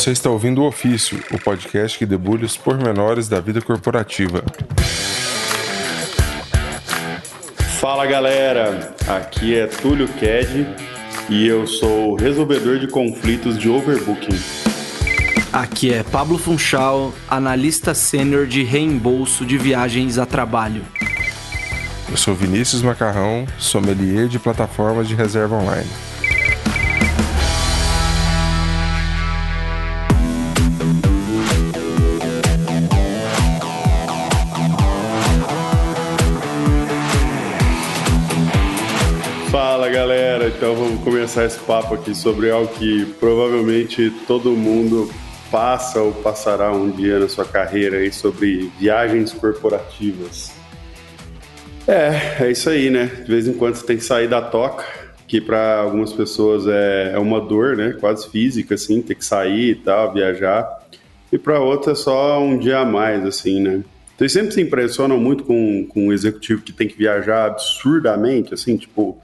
Você está ouvindo o Ofício, o podcast que debulha os pormenores da vida corporativa. Fala galera, aqui é Túlio Ked e eu sou resolvedor de conflitos de overbooking. Aqui é Pablo Funchal, analista sênior de reembolso de viagens a trabalho. Eu sou Vinícius Macarrão, sommelier de plataformas de reserva online. Começar esse papo aqui sobre algo que provavelmente todo mundo passa ou passará um dia na sua carreira aí sobre viagens corporativas. É, é isso aí, né? De vez em quando você tem que sair da toca, que para algumas pessoas é, é uma dor, né? Quase física, assim, ter que sair e tal, viajar. E para outras é só um dia a mais, assim, né? Então, eles sempre se impressionam muito com, com um executivo que tem que viajar absurdamente, assim, tipo,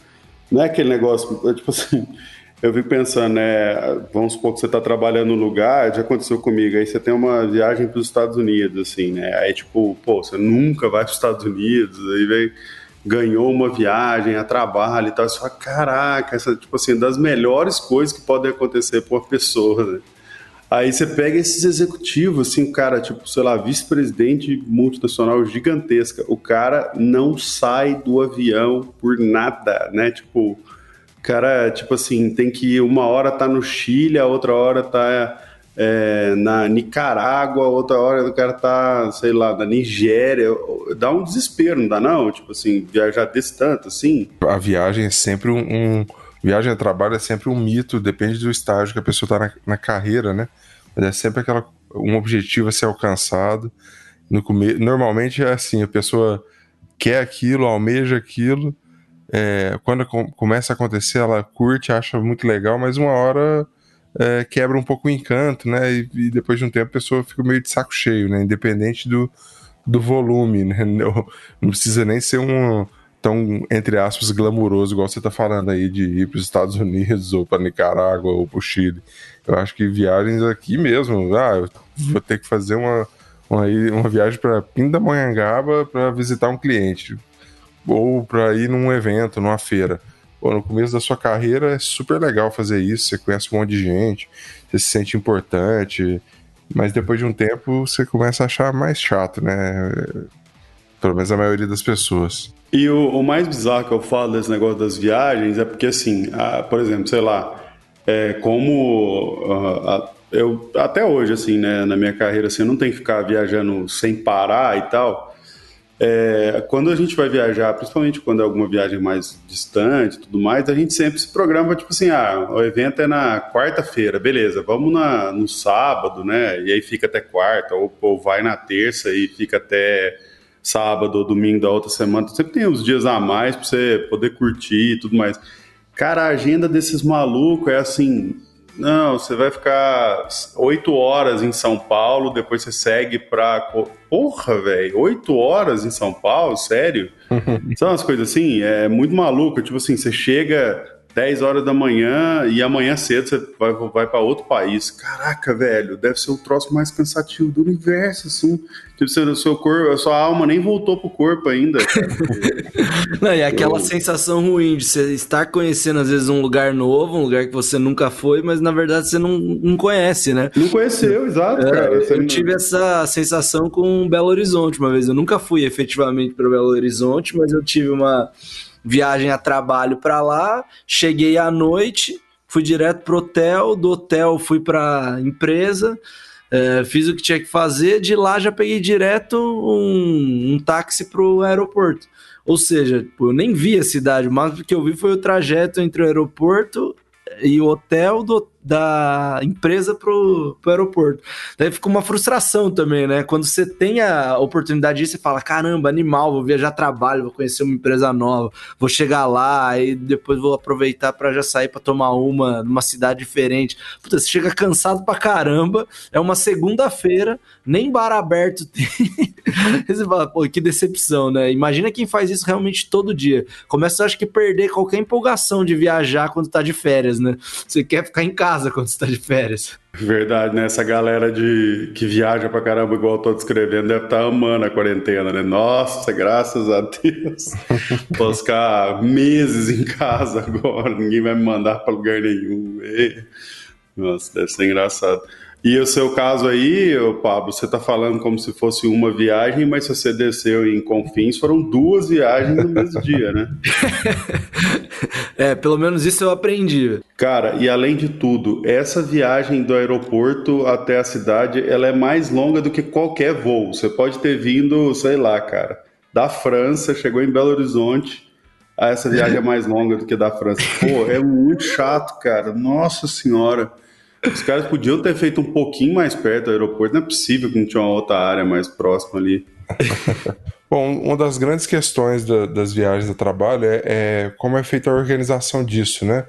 não é aquele negócio, é tipo assim, eu fico pensando, né? Vamos supor que você está trabalhando no lugar, já aconteceu comigo, aí você tem uma viagem para os Estados Unidos, assim, né? Aí, tipo, pô, você nunca vai para os Estados Unidos, aí vem, ganhou uma viagem a trabalho e tal, você fala, caraca, essa, tipo assim, das melhores coisas que podem acontecer para uma pessoa, né? Aí você pega esses executivos, assim, o cara, tipo, sei lá, vice-presidente multinacional gigantesca, o cara não sai do avião por nada, né? Tipo, cara, tipo assim, tem que uma hora tá no Chile, a outra hora tá é, na Nicarágua, outra hora o cara tá, sei lá, na Nigéria. Dá um desespero, não dá não? Tipo assim, viajar desse tanto, assim. A viagem é sempre um, um... Viagem a trabalho é sempre um mito, depende do estágio que a pessoa tá na, na carreira, né? Mas é sempre aquela, um objetivo a ser alcançado. No come... Normalmente é assim, a pessoa quer aquilo, almeja aquilo, é, quando começa a acontecer, ela curte, acha muito legal, mas uma hora é, quebra um pouco o encanto, né? E, e, depois de um tempo a pessoa fica meio de saco cheio, né? Independente do, do volume, né? Não, não precisa nem ser um tão, entre aspas, glamuroso, igual você tá falando aí, de ir para os Estados Unidos, ou para Nicarágua, ou para o Chile. Eu acho que viagens aqui mesmo, ah, eu vou ter que fazer uma, uma, uma viagem para Pindamonhangaba para visitar um cliente ou para ir num evento, numa feira. Pô, no começo da sua carreira é super legal fazer isso, você conhece um monte de gente, você se sente importante, mas depois de um tempo você começa a achar mais chato, né? Pelo menos a maioria das pessoas. E o, o mais bizarro que eu falo desse negócio das viagens é porque, assim, a, por exemplo, sei lá, é, como a, eu até hoje, assim, né, na minha carreira, assim, eu não tenho que ficar viajando sem parar e tal. É, quando a gente vai viajar, principalmente quando é alguma viagem mais distante tudo mais, a gente sempre se programa, tipo assim, ah, o evento é na quarta-feira, beleza, vamos na, no sábado, né? E aí fica até quarta, ou, ou vai na terça e fica até sábado ou domingo da outra semana. Sempre tem uns dias a mais para você poder curtir e tudo mais. Cara, a agenda desses malucos é assim, não, você vai ficar oito horas em São Paulo, depois você segue pra. Porra, velho, oito horas em São Paulo? Sério? São umas coisas assim, é muito maluco. Tipo assim, você chega 10 horas da manhã e amanhã cedo você vai, vai para outro país. Caraca, velho, deve ser o troço mais cansativo do universo, assim. Tipo, seu, seu corpo, a sua alma nem voltou pro corpo ainda. não, e aquela Eu... sensação ruim de você estar conhecendo, às vezes, um lugar novo, um lugar que você nunca foi, mas na verdade você não, não conhece, né? Não conheceu, exato, é, cara. eu não... tive essa sensação com Belo Horizonte uma vez. Eu nunca fui efetivamente para Belo Horizonte, mas eu tive uma viagem a trabalho para lá, cheguei à noite, fui direto pro hotel, do hotel fui para empresa, é, fiz o que tinha que fazer, de lá já peguei direto um, um táxi pro aeroporto. Ou seja, eu nem vi a cidade, o que eu vi foi o trajeto entre o aeroporto e o hotel do, da empresa pro, pro aeroporto. Daí fica uma frustração também, né? Quando você tem a oportunidade disso, você fala: caramba, animal, vou viajar trabalho, vou conhecer uma empresa nova, vou chegar lá e depois vou aproveitar para já sair para tomar uma numa cidade diferente. Puta, você chega cansado pra caramba, é uma segunda-feira, nem bar aberto tem. você fala, pô, que decepção, né? Imagina quem faz isso realmente todo dia. Começa, acho que, perder qualquer empolgação de viajar quando tá de férias, né? Você quer ficar em casa casa quando você tá de férias. Verdade, né? Essa galera de que viaja pra caramba, igual eu tô descrevendo, deve estar tá amando a quarentena, né? Nossa, graças a Deus. Posso ficar meses em casa agora, ninguém vai me mandar pra lugar nenhum. Nossa, deve ser engraçado. E o seu caso aí, Pablo, você está falando como se fosse uma viagem, mas se você desceu em Confins, foram duas viagens no mesmo dia, né? é, pelo menos isso eu aprendi. Cara, e além de tudo, essa viagem do aeroporto até a cidade, ela é mais longa do que qualquer voo. Você pode ter vindo, sei lá, cara, da França, chegou em Belo Horizonte, ah, essa viagem é mais longa do que da França. Pô, é muito chato, cara. Nossa senhora. Os caras podiam ter feito um pouquinho mais perto do aeroporto. Não é possível que não tinha uma outra área mais próxima ali. Bom, uma das grandes questões da, das viagens de trabalho é, é, como é feita a organização disso, né?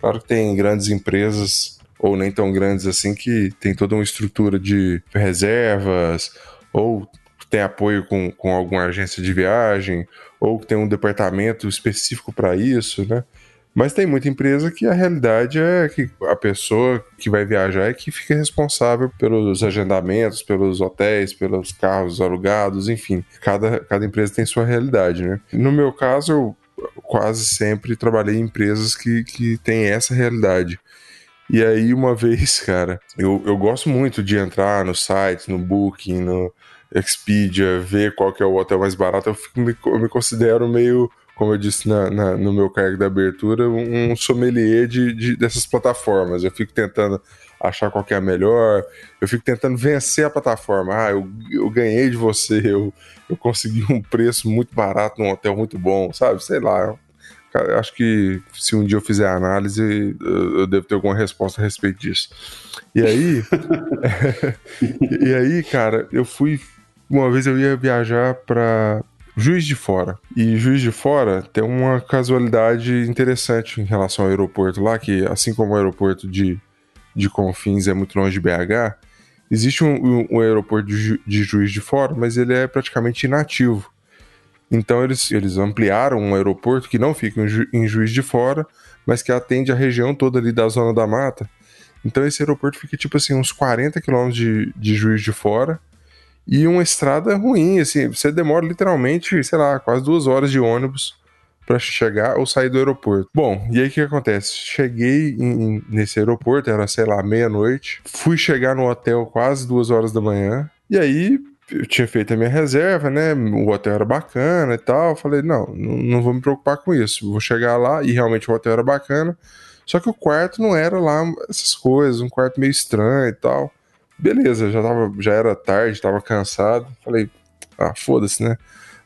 Claro que tem grandes empresas, ou nem tão grandes assim, que tem toda uma estrutura de reservas, ou tem apoio com, com alguma agência de viagem, ou tem um departamento específico para isso, né? Mas tem muita empresa que a realidade é que a pessoa que vai viajar é que fica responsável pelos agendamentos, pelos hotéis, pelos carros alugados, enfim. Cada, cada empresa tem sua realidade, né? No meu caso, eu quase sempre trabalhei em empresas que, que têm essa realidade. E aí, uma vez, cara, eu, eu gosto muito de entrar no site, no Booking, no Expedia, ver qual que é o hotel mais barato. Eu, fico, me, eu me considero meio como eu disse na, na, no meu cargo da abertura, um sommelier de, de, dessas plataformas. Eu fico tentando achar qual é a melhor, eu fico tentando vencer a plataforma. Ah, eu, eu ganhei de você, eu, eu consegui um preço muito barato num hotel muito bom, sabe? Sei lá. Acho que se um dia eu fizer a análise, eu, eu devo ter alguma resposta a respeito disso. E aí, e aí, cara, eu fui. Uma vez eu ia viajar para Juiz de Fora. E Juiz de Fora tem uma casualidade interessante em relação ao aeroporto lá, que assim como o aeroporto de, de Confins é muito longe de BH, existe um, um, aeroporto de, de, Juiz de Fora, mas ele é praticamente inativo. Então eles, eles ampliaram um aeroporto que não fica em, Ju, em Juiz de Fora, mas que atende a região toda ali da Zona da Mata. Então esse aeroporto fica tipo assim, uns 40 quilômetros de, de Juiz de Fora, e uma estrada ruim, assim, você demora literalmente, sei lá, quase duas horas de ônibus para chegar ou sair do aeroporto. Bom, e aí o que acontece? Cheguei em, nesse aeroporto, era, sei lá, meia-noite, fui chegar no hotel quase duas horas da manhã, e aí eu tinha feito a minha reserva, né? O hotel era bacana e tal. Falei, não, não, não vou me preocupar com isso. Vou chegar lá e realmente o hotel era bacana. Só que o quarto não era lá essas coisas, um quarto meio estranho e tal. Beleza, já, tava, já era tarde, tava cansado. Falei, ah, foda-se, né?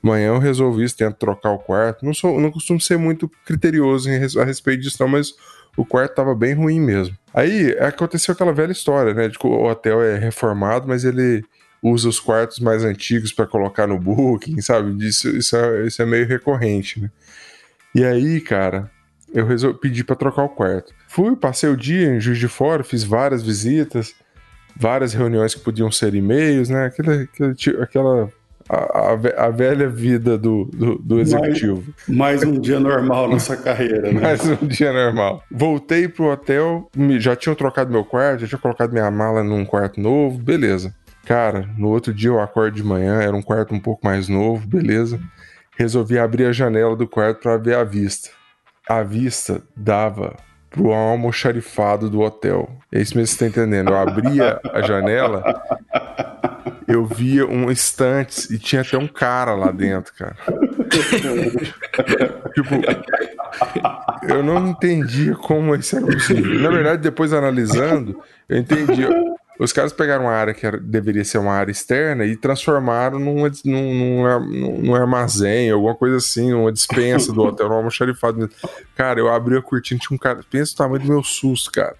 Amanhã eu resolvi isso, tento trocar o quarto. Não, sou, não costumo ser muito criterioso a respeito disso, não, mas o quarto tava bem ruim mesmo. Aí aconteceu aquela velha história, né? De que o hotel é reformado, mas ele usa os quartos mais antigos para colocar no booking, sabe? Isso, isso, é, isso é meio recorrente, né? E aí, cara, eu resolvi pedir para trocar o quarto. Fui, passei o dia em Juiz de Fora, fiz várias visitas várias reuniões que podiam ser e-mails, né? Aquela, aquela, aquela a, a, velha vida do, do, do executivo. Mais, mais, um dia normal nessa carreira, né? Mais um dia normal. Voltei pro hotel, já tinham trocado meu quarto, já tinha colocado minha mala num quarto novo, beleza. Cara, no outro dia eu acordo de manhã, era um quarto um pouco mais novo, beleza. Resolvi abrir a janela do quarto para ver a vista. A vista dava pro almoxarifado do hotel. É isso mesmo que você tá entendendo. Eu abria a janela, eu via um estante e tinha até um cara lá dentro, cara. tipo, eu não entendia como isso era possível. Na verdade, depois analisando, eu entendi. Os caras pegaram uma área que era, deveria ser uma área externa e transformaram num, num, num armazém, alguma coisa assim, uma dispensa do hotel, um almoxarifado. Cara, eu abri a cortina, tinha um cara. Pensa o tamanho do meu susto, cara.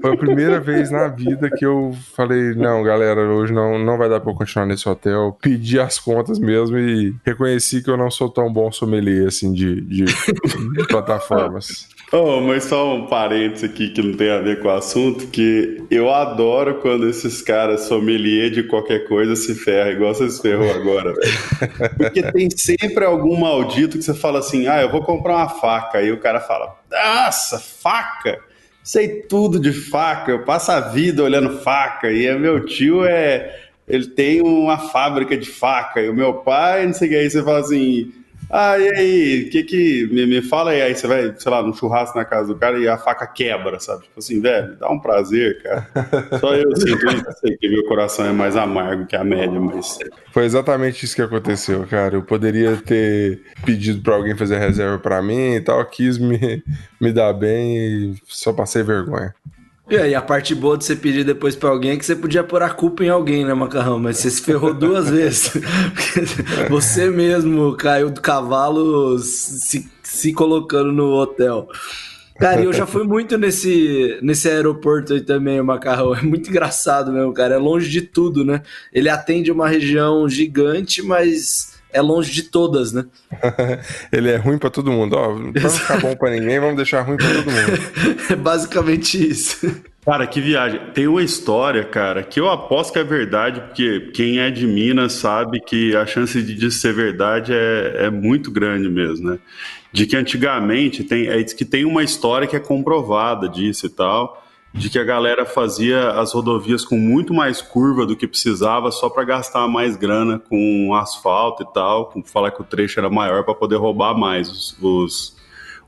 Foi a primeira vez na vida que eu falei: não, galera, hoje não, não vai dar pra eu continuar nesse hotel. Pedi as contas mesmo e reconheci que eu não sou tão bom sommelier assim de, de plataformas. Oh, mas só um parênteses aqui que não tem a ver com o assunto, que eu adoro quando esses caras sommelier de qualquer coisa se ferram, igual você se ferrou agora, velho. Porque tem sempre algum maldito que você fala assim, ah, eu vou comprar uma faca, e o cara fala, nossa, faca? sei tudo de faca, eu passo a vida olhando faca, e é, meu tio é. Ele tem uma fábrica de faca, e o meu pai, não sei o que, aí você fala assim. Ah, e aí, que que. Me, me fala aí, aí você vai, sei lá, no churrasco na casa do cara e a faca quebra, sabe? Tipo assim, velho, dá um prazer, cara. Só eu sinto isso, sei que meu coração é mais amargo que a média, mas. Foi exatamente isso que aconteceu, cara. Eu poderia ter pedido pra alguém fazer reserva pra mim e tal, quis me, me dar bem e só passei vergonha. E aí, a parte boa de você pedir depois pra alguém é que você podia pôr a culpa em alguém, né, Macarrão? Mas você se ferrou duas vezes. você mesmo caiu do cavalo se, se colocando no hotel. Cara, eu já fui muito nesse, nesse aeroporto aí também, o Macarrão. É muito engraçado mesmo, cara. É longe de tudo, né? Ele atende uma região gigante, mas é longe de todas, né? Ele é ruim para todo mundo. Ó, não ficar bom para ninguém, vamos deixar ruim para todo mundo. é basicamente isso. Cara, que viagem. Tem uma história, cara, que eu aposto que é verdade, porque quem é de Minas sabe que a chance de ser verdade é, é muito grande mesmo, né? De que antigamente tem, é, diz que tem uma história que é comprovada disso e tal de que a galera fazia as rodovias com muito mais curva do que precisava só para gastar mais grana com asfalto e tal, com falar que o trecho era maior para poder roubar mais os, os,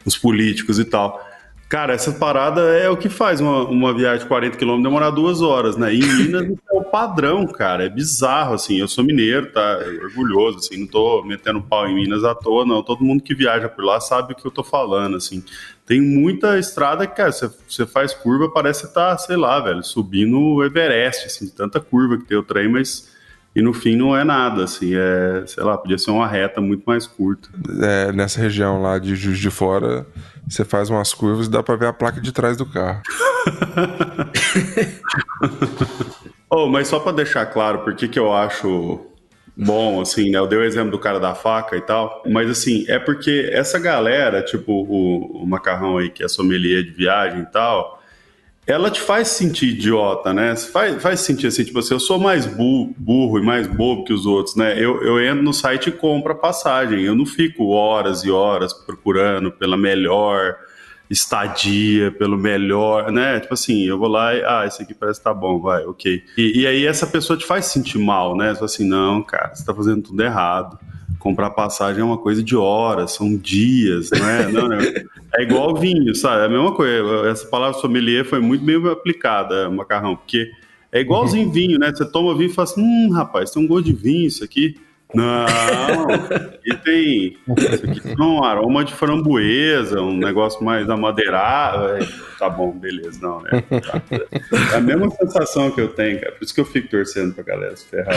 os, políticos e tal. Cara, essa parada é o que faz uma, uma viagem de 40 km demorar duas horas, né? E em Minas é o padrão, cara. É bizarro, assim. Eu sou mineiro, tá? Orgulhoso, assim. Não tô metendo pau em Minas à toa, não. Todo mundo que viaja por lá sabe o que eu tô falando, assim. Tem muita estrada que, cara, você faz curva, parece estar, tá, sei lá, velho, subindo o Everest, assim, tanta curva que tem o trem, mas e no fim não é nada, assim, é, sei lá, podia ser uma reta muito mais curta. É, nessa região lá de Juiz de Fora, você faz umas curvas e dá pra ver a placa de trás do carro. oh, mas só para deixar claro por que, que eu acho bom, assim, né? Eu dei o exemplo do cara da faca e tal, mas assim, é porque essa galera, tipo o, o macarrão aí que é sommelier de viagem e tal, ela te faz sentir idiota, né? Faz, faz sentir assim, tipo assim, eu sou mais burro, burro e mais bobo que os outros, né? Eu, eu entro no site e compro a passagem. Eu não fico horas e horas procurando pela melhor estadia, pelo melhor, né? Tipo assim, eu vou lá e, ah, esse aqui parece que tá bom, vai, ok. E, e aí essa pessoa te faz sentir mal, né? Você fala assim, não, cara, você tá fazendo tudo errado comprar passagem é uma coisa de horas, são dias, não é? Não, não. É igual vinho, sabe? É a mesma coisa. Essa palavra sommelier foi muito bem aplicada, macarrão, porque é igualzinho uhum. vinho, né? Você toma vinho e fala assim: hum, rapaz, tem um gosto de vinho isso aqui. Não, e tem, isso aqui tem um aroma de framboesa, um negócio mais amadeirado. É, tá bom, beleza, não, né? É a mesma sensação que eu tenho, cara. Por isso que eu fico torcendo pra galera se ferrar.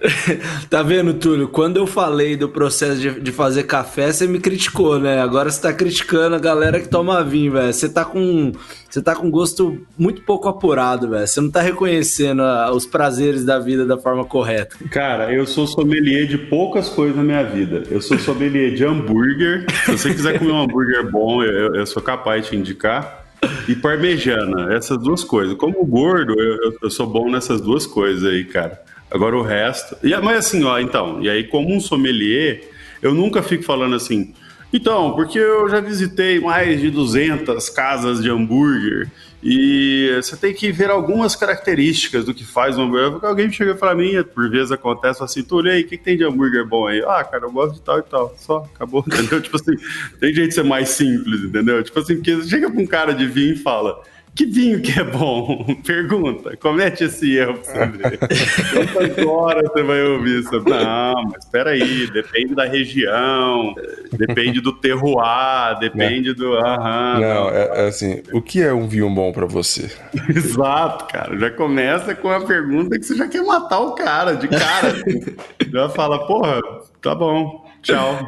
tá vendo, Túlio? Quando eu falei do processo de, de, fazer café, você me criticou, né? Agora você tá criticando a galera que toma vinho, velho. Você tá com. Você tá com gosto muito pouco apurado, velho. Você não tá reconhecendo a, os prazeres da vida da forma correta. Cara, eu sou sommelier de poucas coisas na minha vida. Eu sou sommelier de hambúrguer. Se você quiser comer um hambúrguer bom, eu, eu sou capaz de te indicar e parmejana, essas duas coisas. Como gordo, eu, eu, sou bom nessas duas coisas aí, cara. Agora o resto. E, mas assim, ó, então, e aí, como um sommelier, eu nunca fico falando assim. Então, porque eu já visitei mais de 200 casas de hambúrguer e você tem que ver algumas características do que faz um hambúrguer. Alguém chega para mim, por vezes acontece assim, tu olha aí, o que, que, tem de hambúrguer bom aí? Ah, cara, eu gosto de tal e tal. Só, acabou, entendeu? tipo assim, tem jeito de ser mais simples, entendeu? Tipo assim, porque chega pra um cara de vinho e fala, que vinho que é bom? Pergunta. Comete esse erro pra você ver. Horas você vai ouvir isso? Não, mas espera aí, depende da região, depende do terroir, depende do... Aham, não, não. É, é, assim, o que é um vinho bom para você? Exato, cara. Já começa com a pergunta que você já quer matar o cara, de cara. já fala, porra, tá bom, tchau.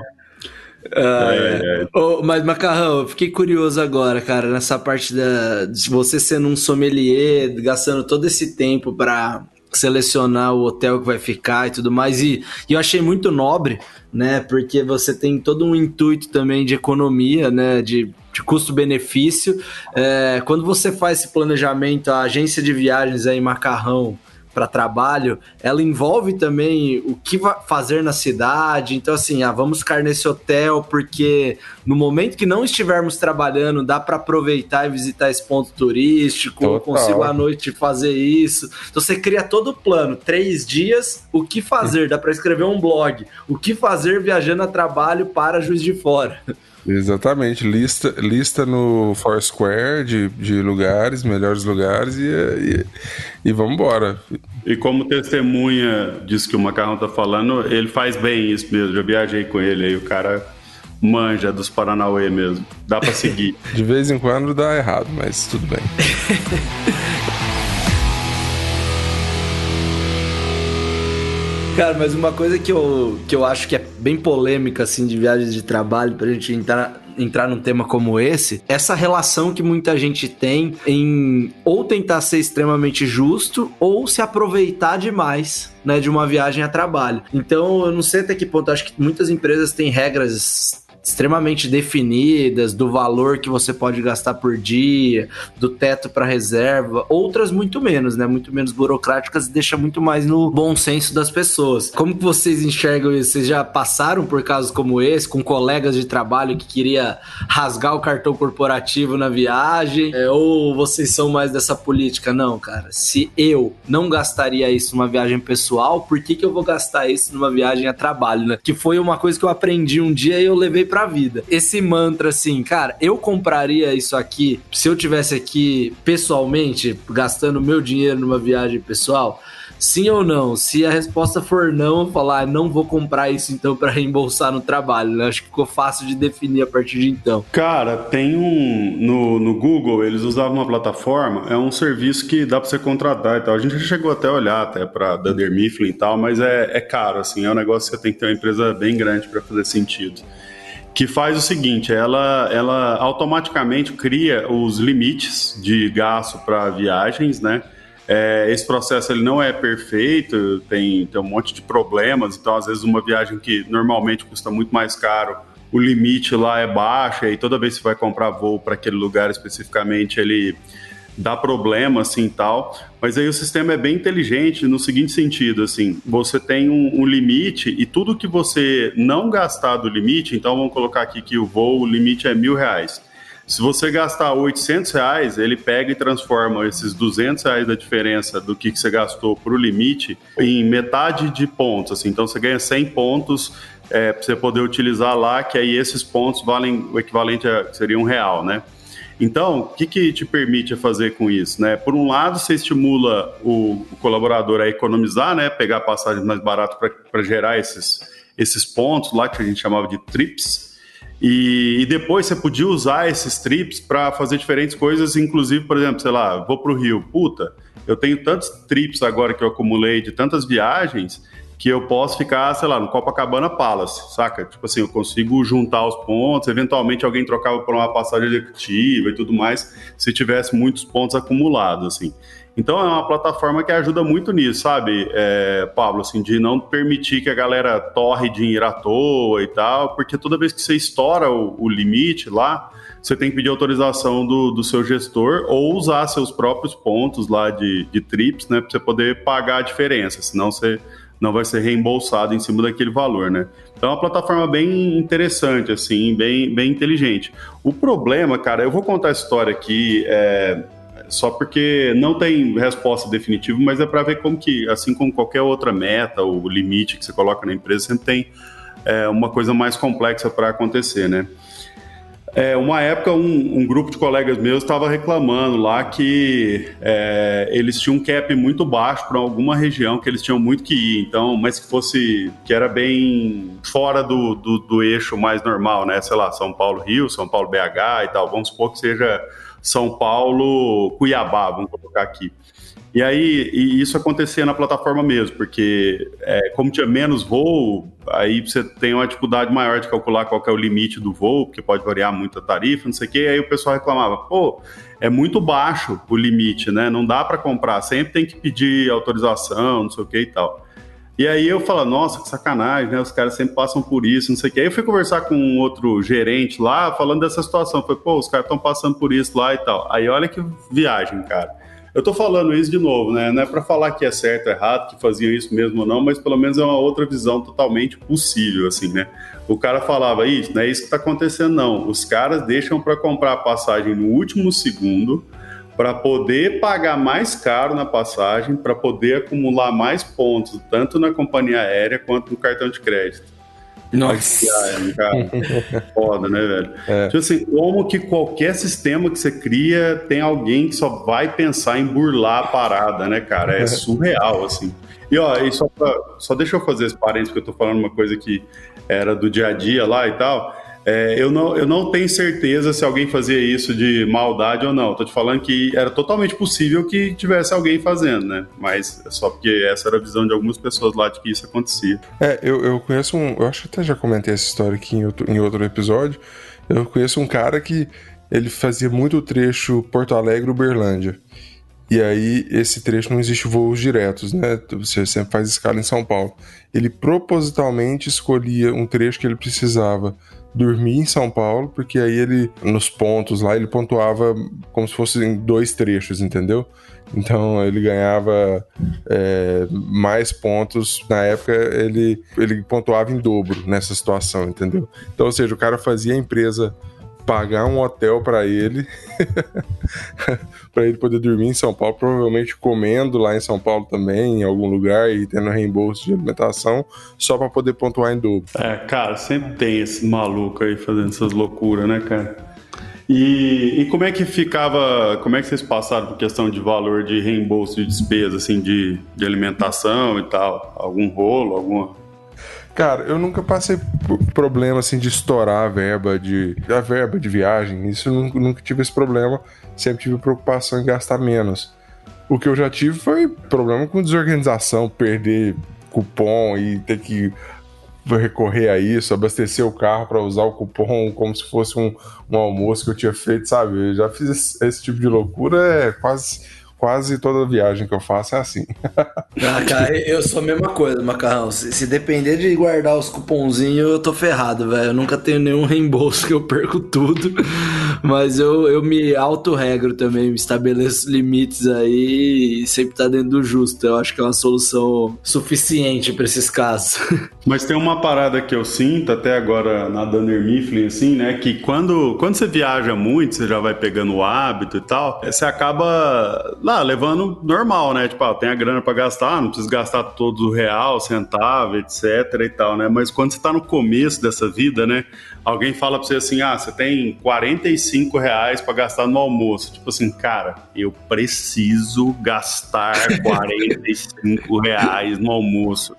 Ah, é. Oh, mas, Macarrão, eu fiquei curioso agora, cara, nessa parte da, de você sendo um sommelier, gastando todo esse tempo para selecionar o hotel que vai ficar e tudo mais. E, e, eu achei muito nobre, né? Porque você tem todo um intuito também de economia, né? De, de custo-benefício. É, quando você faz esse planejamento, a agência de viagens aí, Macarrão, para trabalho, ela envolve também o que fazer na cidade. Então, assim, ah, vamos ficar nesse hotel porque no momento que não estivermos trabalhando, dá para aproveitar e visitar esse ponto turístico. Eu consigo à noite fazer isso. Então, você cria todo o plano. Três dias, o que fazer? Dá para escrever um blog. O que fazer viajando a trabalho para Juiz de Fora. Exatamente, lista, lista no Foursquare de, de lugares, melhores lugares e, e, e vamos embora. E como testemunha disso que o Macarrão tá falando, ele faz bem isso mesmo. Já viajei com ele aí, o cara manja dos Paranauê mesmo. Dá para seguir. de vez em quando dá errado, mas tudo bem. Cara, mas uma coisa que eu, que eu acho que é bem polêmica, assim, de viagens de trabalho, pra gente entrar, entrar num tema como esse, essa relação que muita gente tem em ou tentar ser extremamente justo ou se aproveitar demais, né, de uma viagem a trabalho. Então, eu não sei até que ponto, acho que muitas empresas têm regras extremamente definidas do valor que você pode gastar por dia, do teto para reserva, outras muito menos, né? Muito menos burocráticas e deixa muito mais no bom senso das pessoas. Como que vocês enxergam isso? Vocês já passaram por casos como esse com colegas de trabalho que queria rasgar o cartão corporativo na viagem? É, ou vocês são mais dessa política? Não, cara. Se eu não gastaria isso numa viagem pessoal, por que que eu vou gastar isso numa viagem a trabalho, né? Que foi uma coisa que eu aprendi um dia e eu levei pra vida. Esse mantra, assim, cara, eu compraria isso aqui se eu tivesse aqui pessoalmente, gastando meu dinheiro numa viagem pessoal. Sim ou não? Se a resposta for não, eu falar, ah, não vou comprar isso então para reembolsar no trabalho. Né? Acho que ficou fácil de definir a partir de então. Cara, tem um no, no Google, eles usavam uma plataforma, é um serviço que dá para você contratar e tal. A gente já chegou até a olhar até para Dunder Mifflin e tal, mas é, é caro assim, é um negócio que você tem que ter uma empresa bem grande para fazer sentido que faz o seguinte, ela, ela automaticamente cria os limites de gasto para viagens, né? É, esse processo ele não é perfeito, tem, tem um monte de problemas, então às vezes uma viagem que normalmente custa muito mais caro, o limite lá é baixo, e toda vez que você vai comprar voo para aquele lugar especificamente, ele dá problema assim tal. Mas aí o sistema é bem inteligente no seguinte sentido, assim, você tem um, um, limite e tudo que você não gastar do limite, então vamos colocar aqui que o voo, o limite é mil reais. Se você gastar 800 reais, ele pega e transforma esses 200 reais da diferença do que, você gastou para o limite em metade de pontos. Assim. Então você ganha 100 pontos é, para você poder utilizar lá, que aí esses pontos valem o equivalente a seria um real, né? Então, o que, que te permite fazer com isso? Né? Por um lado, você estimula o, o colaborador a economizar, né? pegar passagens mais baratas para gerar esses, esses pontos lá que a gente chamava de trips. E, e depois você podia usar esses trips para fazer diferentes coisas, inclusive, por exemplo, sei lá, vou para o Rio, puta, eu tenho tantos trips agora que eu acumulei de tantas viagens que eu posso ficar, sei lá, no Copacabana Palace, saca? Tipo assim, eu consigo juntar os pontos, eventualmente alguém trocava por uma passagem executiva e tudo mais, se tivesse muitos pontos acumulados, assim. Então é uma plataforma que ajuda muito nisso, sabe, é, Pablo, assim, de não permitir que a galera torre dinheiro à toa e tal, porque toda vez que você estoura o, o limite lá, você tem que pedir autorização do, do seu gestor ou usar seus próprios pontos lá de, de trips, né, para você poder pagar a diferença, senão você não vai ser reembolsado em cima daquele valor, né? Então é uma plataforma bem interessante, assim, bem, bem inteligente. O problema, cara, eu vou contar a história aqui, é, só porque não tem resposta definitiva, mas é para ver como que, assim como qualquer outra meta ou limite que você coloca na empresa, sempre tem é, uma coisa mais complexa para acontecer, né? É, uma época, um, um, grupo de colegas meus estava reclamando lá que é, eles tinham um cap muito baixo para alguma região que eles tinham muito que ir, então, mas que fosse, que era bem fora do, do, do eixo mais normal, né? Sei lá, São Paulo, Rio, São Paulo, BH e tal. Vamos supor que seja São Paulo, Cuiabá, vamos colocar aqui. E aí, e isso acontecia na plataforma mesmo, porque é, como tinha menos voo, aí você tem uma dificuldade maior de calcular qual é o limite do voo, porque pode variar muito a tarifa, não sei o quê, aí o pessoal reclamava, pô, é muito baixo o limite, né? Não dá para comprar, sempre tem que pedir autorização, não sei o que e tal. E aí eu falo, nossa, que sacanagem, né? Os caras sempre passam por isso, não sei o que. Aí eu fui conversar com um outro gerente lá, falando dessa situação. Falei, pô, os caras estão passando por isso lá e tal. Aí olha que viagem, cara Eu tô falando isso de novo, né? Não é para falar que é certo ou errado, que faziam isso mesmo ou não, mas pelo menos é uma outra visão totalmente possível, assim, né? O cara falava, isso, não é isso que tá acontecendo, não. Os caras deixam para comprar a passagem no último segundo para poder pagar mais caro na passagem, para poder acumular mais pontos, tanto na companhia aérea quanto no cartão de crédito. Nossa. cara. Foda, né, velho? É. Tipo assim, como que qualquer sistema que você cria tem alguém que só vai pensar em burlar a parada, né, cara? É surreal, assim. E ó, e só, pra, só deixa eu fazer esse parênteses, que eu tô falando uma coisa que era do dia a dia lá e tal. É, eu, não, eu não tenho certeza se alguém fazia isso de maldade ou não. Tô te falando que era totalmente possível que tivesse alguém fazendo, né? Mas é só porque essa era a visão de algumas pessoas lá de que isso acontecia. É, eu, eu conheço um. Eu acho que até já comentei essa história aqui em outro, em outro episódio. Eu conheço um cara que ele fazia muito trecho Porto Alegre-Uberlândia. E aí, esse trecho não existe voos diretos, né? Você sempre faz escala em São Paulo. Ele propositalmente escolhia um trecho que ele precisava dormir em São Paulo, porque aí ele, nos pontos lá, ele pontuava como se fossem dois trechos, entendeu? Então ele ganhava é, mais pontos. Na época ele, ele pontuava em dobro nessa situação, entendeu? Então, ou seja, o cara fazia a empresa pagar um hotel para ele, para ele poder dormir em São Paulo, provavelmente comendo lá em São Paulo também, em algum lugar e tendo reembolso de alimentação, só para poder pontuar em dobro. É, cara, sempre tem esse maluco aí fazendo essas loucuras, né, cara? E, e, como é que ficava, como é que vocês passaram por questão de valor de reembolso de despesa, assim, de, de alimentação e tal? Algum rolo, alguma Cara, eu nunca passei problema assim de estourar a verba de a verba de viagem. Isso eu nunca, nunca tive esse problema. Sempre tive preocupação em gastar menos. O que eu já tive foi problema com desorganização, perder cupom e ter que recorrer a isso, abastecer o carro para usar o cupom como se fosse um, um almoço que eu tinha feito, sabe? Eu já fiz esse, esse tipo de loucura é quase quase toda viagem que eu faço é assim. Ah, cara, eu sou a mesma coisa, Macarrão. Se, se depender de guardar os cupomzinhos, eu tô ferrado, velho. Eu nunca tenho nenhum reembolso que eu perco tudo. Mas eu, eu me auto-regro também, me estabeleço limites aí e sempre tá dentro do justo. Eu acho que é uma solução suficiente para esses casos. Mas tem uma parada que eu sinto, até agora na Dunder Mifflin, assim, né? Que quando, quando você viaja muito, você já vai pegando o hábito e tal, você acaba lá levando normal, né? Tipo, ah, tem a grana para gastar, não precisa gastar todo o real, centavo, etc e tal, né? Mas quando você tá no começo dessa vida, né? Alguém fala pra você assim, ah, você tem 45 reais para gastar no almoço. Tipo assim, cara, eu preciso gastar 45 reais no almoço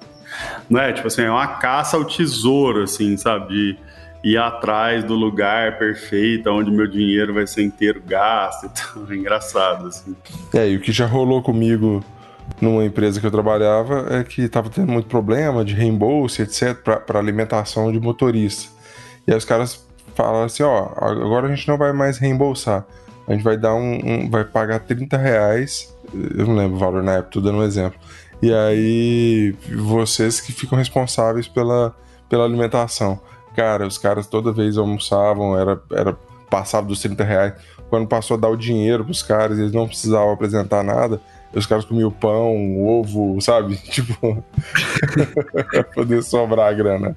não é? Tipo assim, é uma caça ao tesouro, assim, sabe? Ir atrás do lugar perfeito, onde meu dinheiro vai ser inteiro gasto. Então, é engraçado, assim. É, e o que já rolou comigo numa empresa que eu trabalhava é que estava tendo muito problema de reembolso, etc, para alimentação de motorista. E aí os caras falaram assim, ó, agora a gente não vai mais reembolsar. A gente vai dar um, um vai pagar 30 reais, eu não lembro o valor na época, tô dando um exemplo e aí, vocês que ficam responsáveis pela, pela alimentação. Cara, os caras toda vez almoçavam, era, era passava dos 30 reais. Quando passou a dar o dinheiro pros caras, eles não precisavam apresentar nada. Os caras comiam pão, ovo, sabe? Tipo, poder sobrar a grana.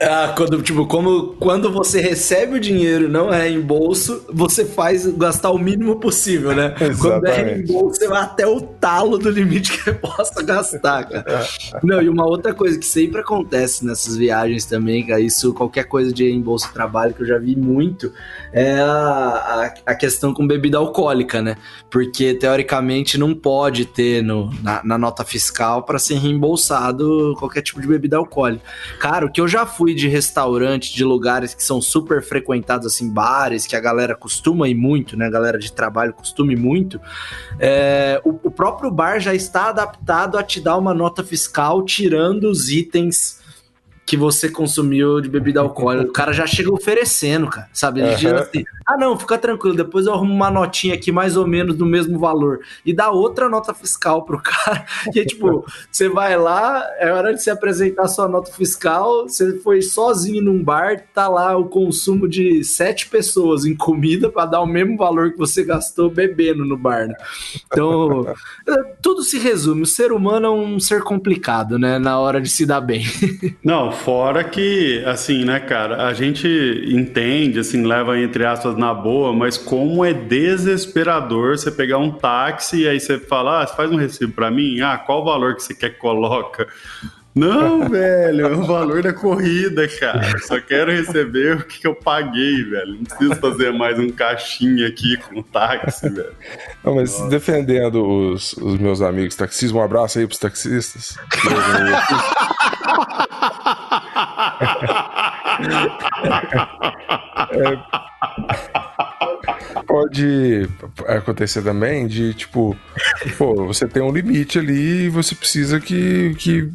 Ah, quando, tipo, como quando você recebe o dinheiro não é reembolso, você faz gastar o mínimo possível, né? Exatamente. Quando é reembolso, você vai até o talo do limite que você possa gastar, cara. não, e uma outra coisa que sempre acontece nessas viagens também, cara, isso, qualquer coisa de reembolso trabalho que eu já vi muito, é a, a, a questão com bebida alcoólica, né? Porque teoricamente não pode ter no, na, na nota fiscal para ser reembolsado qualquer tipo de bebida alcoólica. Cara, o que eu já fui fui de restaurante, de lugares que são super frequentados, assim, bares, que a galera costuma ir muito, né? A galera de trabalho costuma ir muito. É, o, o próprio bar já está adaptado a te dar uma nota fiscal tirando os itens que você consumiu de bebida alcoólica. O cara já chega oferecendo, cara, sabe? Ele uhum. diz assim: ah, não, fica tranquilo, depois eu arrumo uma notinha aqui mais ou menos do mesmo valor. E dá outra nota fiscal pro cara. E é tipo, você vai lá, é hora de se apresentar sua nota fiscal, você foi sozinho num bar, tá lá o consumo de sete pessoas em comida para dar o mesmo valor que você gastou bebendo no bar. Né? Então, tudo se resume. O ser humano é um ser complicado, né? Na hora de se dar bem. Não, fora que, assim, né, cara, a gente entende, assim, leva entre aspas na boa, mas como é desesperador você pegar um táxi e aí você fala, ah, você faz um recibo para mim? Ah, qual o valor que você quer que coloca? Não, velho, é o valor da corrida, cara. Só quero receber o que eu paguei, velho. Não preciso fazer mais um caixinha aqui com táxi, velho. Não, mas Nossa. defendendo os, os meus amigos taxistas, um abraço aí pros taxistas. é, pode acontecer também de, tipo, pô, você tem um limite ali e você precisa que, que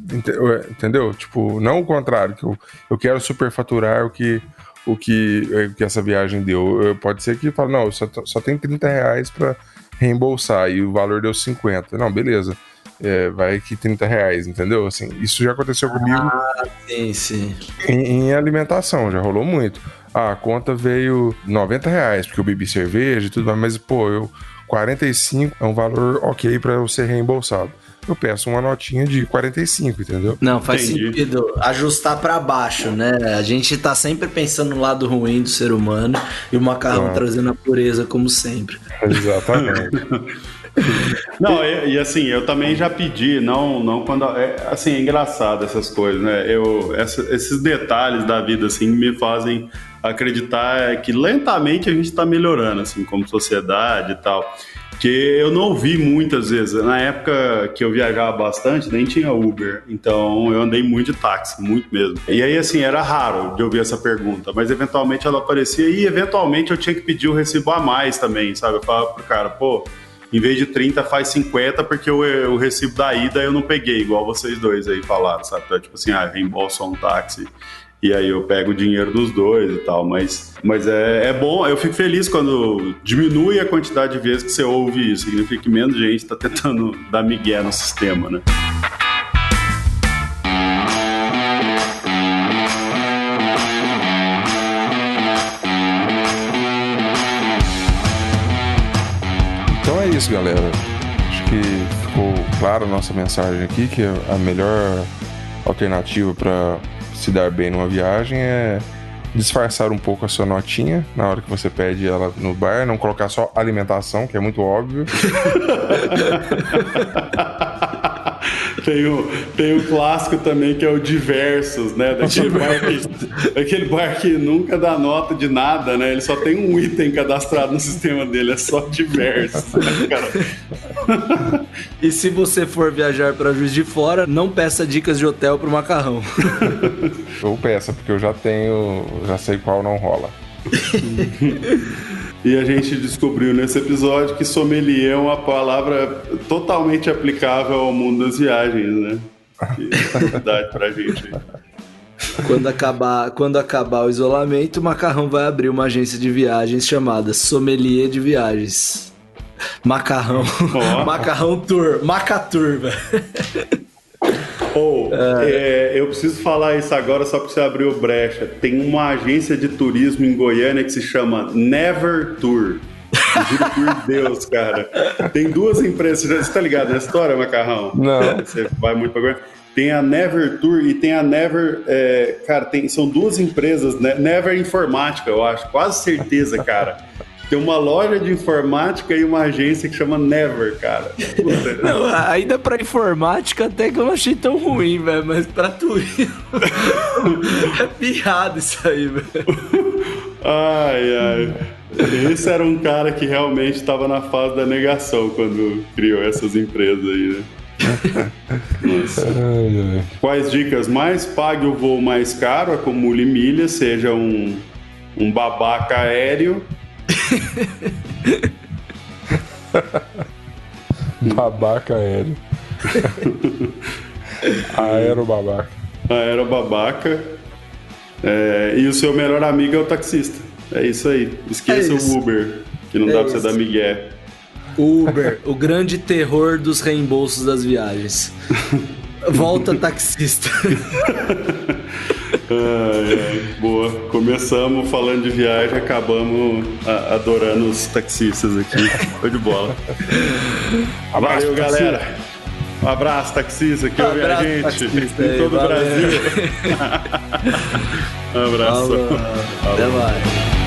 entendeu? Tipo, não o contrário, que eu, eu quero superfaturar o que, o que, o é, que essa viagem deu. Pode ser que fala, não, só, só tem 30 reais pra reembolsar e o valor deu 50. Não, beleza. É, vai que 30 reais, entendeu? Assim, isso já aconteceu comigo. Ah, sim, sim. Em, em alimentação, já rolou muito ah, a conta veio 90 reais, porque eu bebi cerveja e tudo mais, mas, pô, eu 45 é um valor ok para eu ser reembolsado. Eu peço uma notinha de 45, entendeu? Não, faz Entendi. sentido ajustar para baixo, né? A gente tá sempre pensando no lado ruim do ser humano e o macarrão ah. trazendo a pureza, como sempre. Exatamente. Não, e, e, assim, eu também já pedi, não, não quando. É, assim, é engraçado essas coisas, né? Eu, essa, esses detalhes da vida, assim, me fazem acreditar que lentamente a gente está melhorando, assim, como sociedade e tal. Que eu não ouvi muitas vezes. Na época que eu viajava bastante, nem tinha Uber. Então eu andei muito de táxi, muito mesmo. E aí, assim, era raro de ouvir essa pergunta, mas eventualmente ela aparecia e eventualmente eu tinha que pedir o recibo a mais também, sabe? Eu falava pro cara, pô, em vez de 30 faz 50 porque o, o recibo da ida eu não peguei, igual vocês dois aí falaram, sabe? Então, tipo assim, ah, reembolso um táxi e aí eu pego o dinheiro dos dois e tal. Mas, mas é, é bom, eu fico feliz quando diminui a quantidade de vezes que você ouve isso. Significa que menos gente está tentando dar migué no sistema, né? Isso, galera. Acho que ficou clara a nossa mensagem aqui, que a melhor alternativa para se dar bem numa viagem é disfarçar um pouco a sua notinha na hora que você pede ela no bar, não colocar só alimentação, que é muito óbvio. tem, o, tem o clássico também que é o diversos, né? Daquele bar, que, daquele bar que nunca dá nota de nada, né? Ele só tem um item cadastrado no sistema dele, é só diversos. Né, cara? E se você for viajar para Juiz de Fora, não peça dicas de hotel pro macarrão. Ou peça, porque eu já tenho, já sei qual não rola. E a gente descobriu nesse episódio que sommelier é uma palavra totalmente aplicável ao mundo das viagens, né? Que verdade pra gente. Quando acabar, quando acabar o isolamento, o Macarrão vai abrir uma agência de viagens chamada Sommelier de Viagens. Macarrão. Oh. Macarrão Tour. Macatur, velho. Ou, oh, é... eu preciso falar isso agora só porque você abriu brecha. Tem uma agência de turismo em Goiânia que se chama Never Tour. Juro por Deus, cara. Tem duas empresas. Você tá ligado nessa história, Macarrão? Não. Você vai muito pra Goiânia. Tem a Never Tour e tem a Never. É, cara, tem, são duas empresas, né? Never Informática, eu acho. Quase certeza, cara. Tem uma loja de informática e uma agência que chama Never, cara. Não, ainda pra informática até que eu não achei tão ruim, velho. Mas pra turismo. é piada isso aí, velho. Ai, ai. Esse era um cara que realmente estava na fase da negação quando criou essas empresas aí, né? Nossa. Ai, ai. Quais dicas mais? Pague o voo mais caro, acumule milhas, seja um, um babaca aéreo babaca aéreo. Aero babaca. aerobabaca. É, e o seu melhor amigo é o taxista. É isso aí. Esqueça é isso. o Uber, que não é dá pra você dar migué. Uber, o grande terror dos reembolsos das viagens. Volta taxista. Ai, ai, boa. Começamos falando de viagem, acabamos adorando os taxistas aqui. Foi de bola. Abraço, Valeu, galera. Um abraço, taxista, que ouve a gente taxista, em todo o Brasil. um abraço. Até mais.